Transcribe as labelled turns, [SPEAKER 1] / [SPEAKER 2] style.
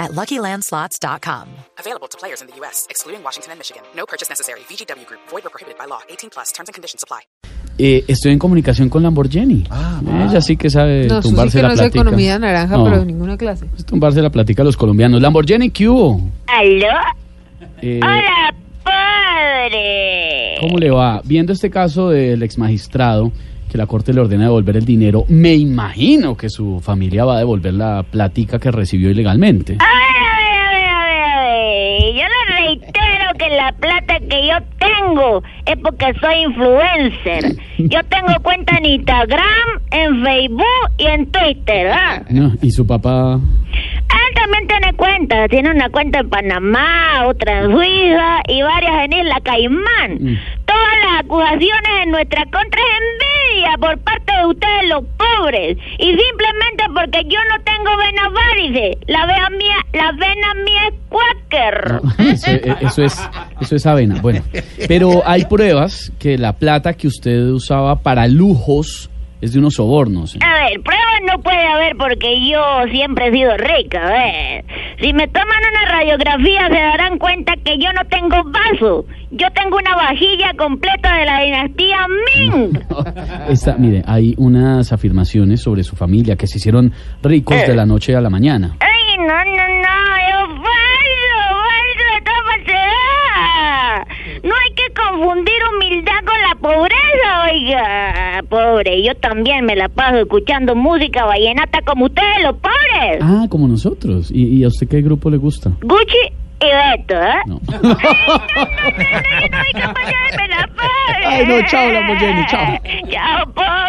[SPEAKER 1] at LuckyLandSlots.com.
[SPEAKER 2] Available to players in the U.S., excluding Washington and Michigan. No purchase necessary. VGW Group. Void or prohibited by law. 18 plus. Terms and conditions apply.
[SPEAKER 3] Eh, estoy en comunicación con Lamborghini. Ella sí que sabe
[SPEAKER 4] No,
[SPEAKER 3] tumbarse
[SPEAKER 4] que
[SPEAKER 3] la
[SPEAKER 4] no sé
[SPEAKER 3] plática.
[SPEAKER 4] economía naranja,
[SPEAKER 3] No,
[SPEAKER 4] pero ninguna clase.
[SPEAKER 3] es tumbarse la plática a los colombianos. Lamborghini, ¿qué hubo?
[SPEAKER 5] ¿Aló?
[SPEAKER 3] Eh,
[SPEAKER 5] ¡Hola, padre!
[SPEAKER 3] ¿Cómo le va? Viendo este caso del ex magistrado que la corte le ordena devolver el dinero, me imagino que su familia va a devolver la platica que recibió ilegalmente.
[SPEAKER 5] A ver, a ver, a ver, a ver. Yo le reitero que la plata que yo tengo es porque soy influencer. Yo tengo cuenta en Instagram, en Facebook y en Twitter, ¿ah?
[SPEAKER 3] No, y su papá...
[SPEAKER 5] Él también tiene cuenta. Tiene una cuenta en Panamá, otra en Suiza y varias en Isla Caimán.
[SPEAKER 3] Mm.
[SPEAKER 5] Todas las acusaciones en nuestra contra es por parte de ustedes los pobres. Y simplemente porque yo no tengo venas varices. La vena mía, la vena mía es.
[SPEAKER 3] No, eso, eh, eso es eso es avena. Bueno, pero hay pruebas que la plata que usted usaba para lujos es de unos sobornos. ¿eh?
[SPEAKER 5] A ver, pruebas no puede haber porque yo siempre he sido rica, a ver. Si me toman una radiografía se darán cuenta que yo no tengo vaso. Yo tengo una vajilla completa de la dinastía Ming.
[SPEAKER 3] Esta, mire, hay unas afirmaciones sobre su familia que se hicieron ricos de la noche a la mañana.
[SPEAKER 5] Ay, no, no, no, es falso, falso. No hay que confundir humildad con la pobreza, oiga. Pobre, yo también me la paso escuchando música vallenata como ustedes, los pobres.
[SPEAKER 3] Ah, como nosotros. ¿Y, y a usted qué grupo le gusta?
[SPEAKER 5] Gucci y Beto, ¿eh?
[SPEAKER 3] No.
[SPEAKER 5] Ay, no, no, no, no, no,
[SPEAKER 3] no.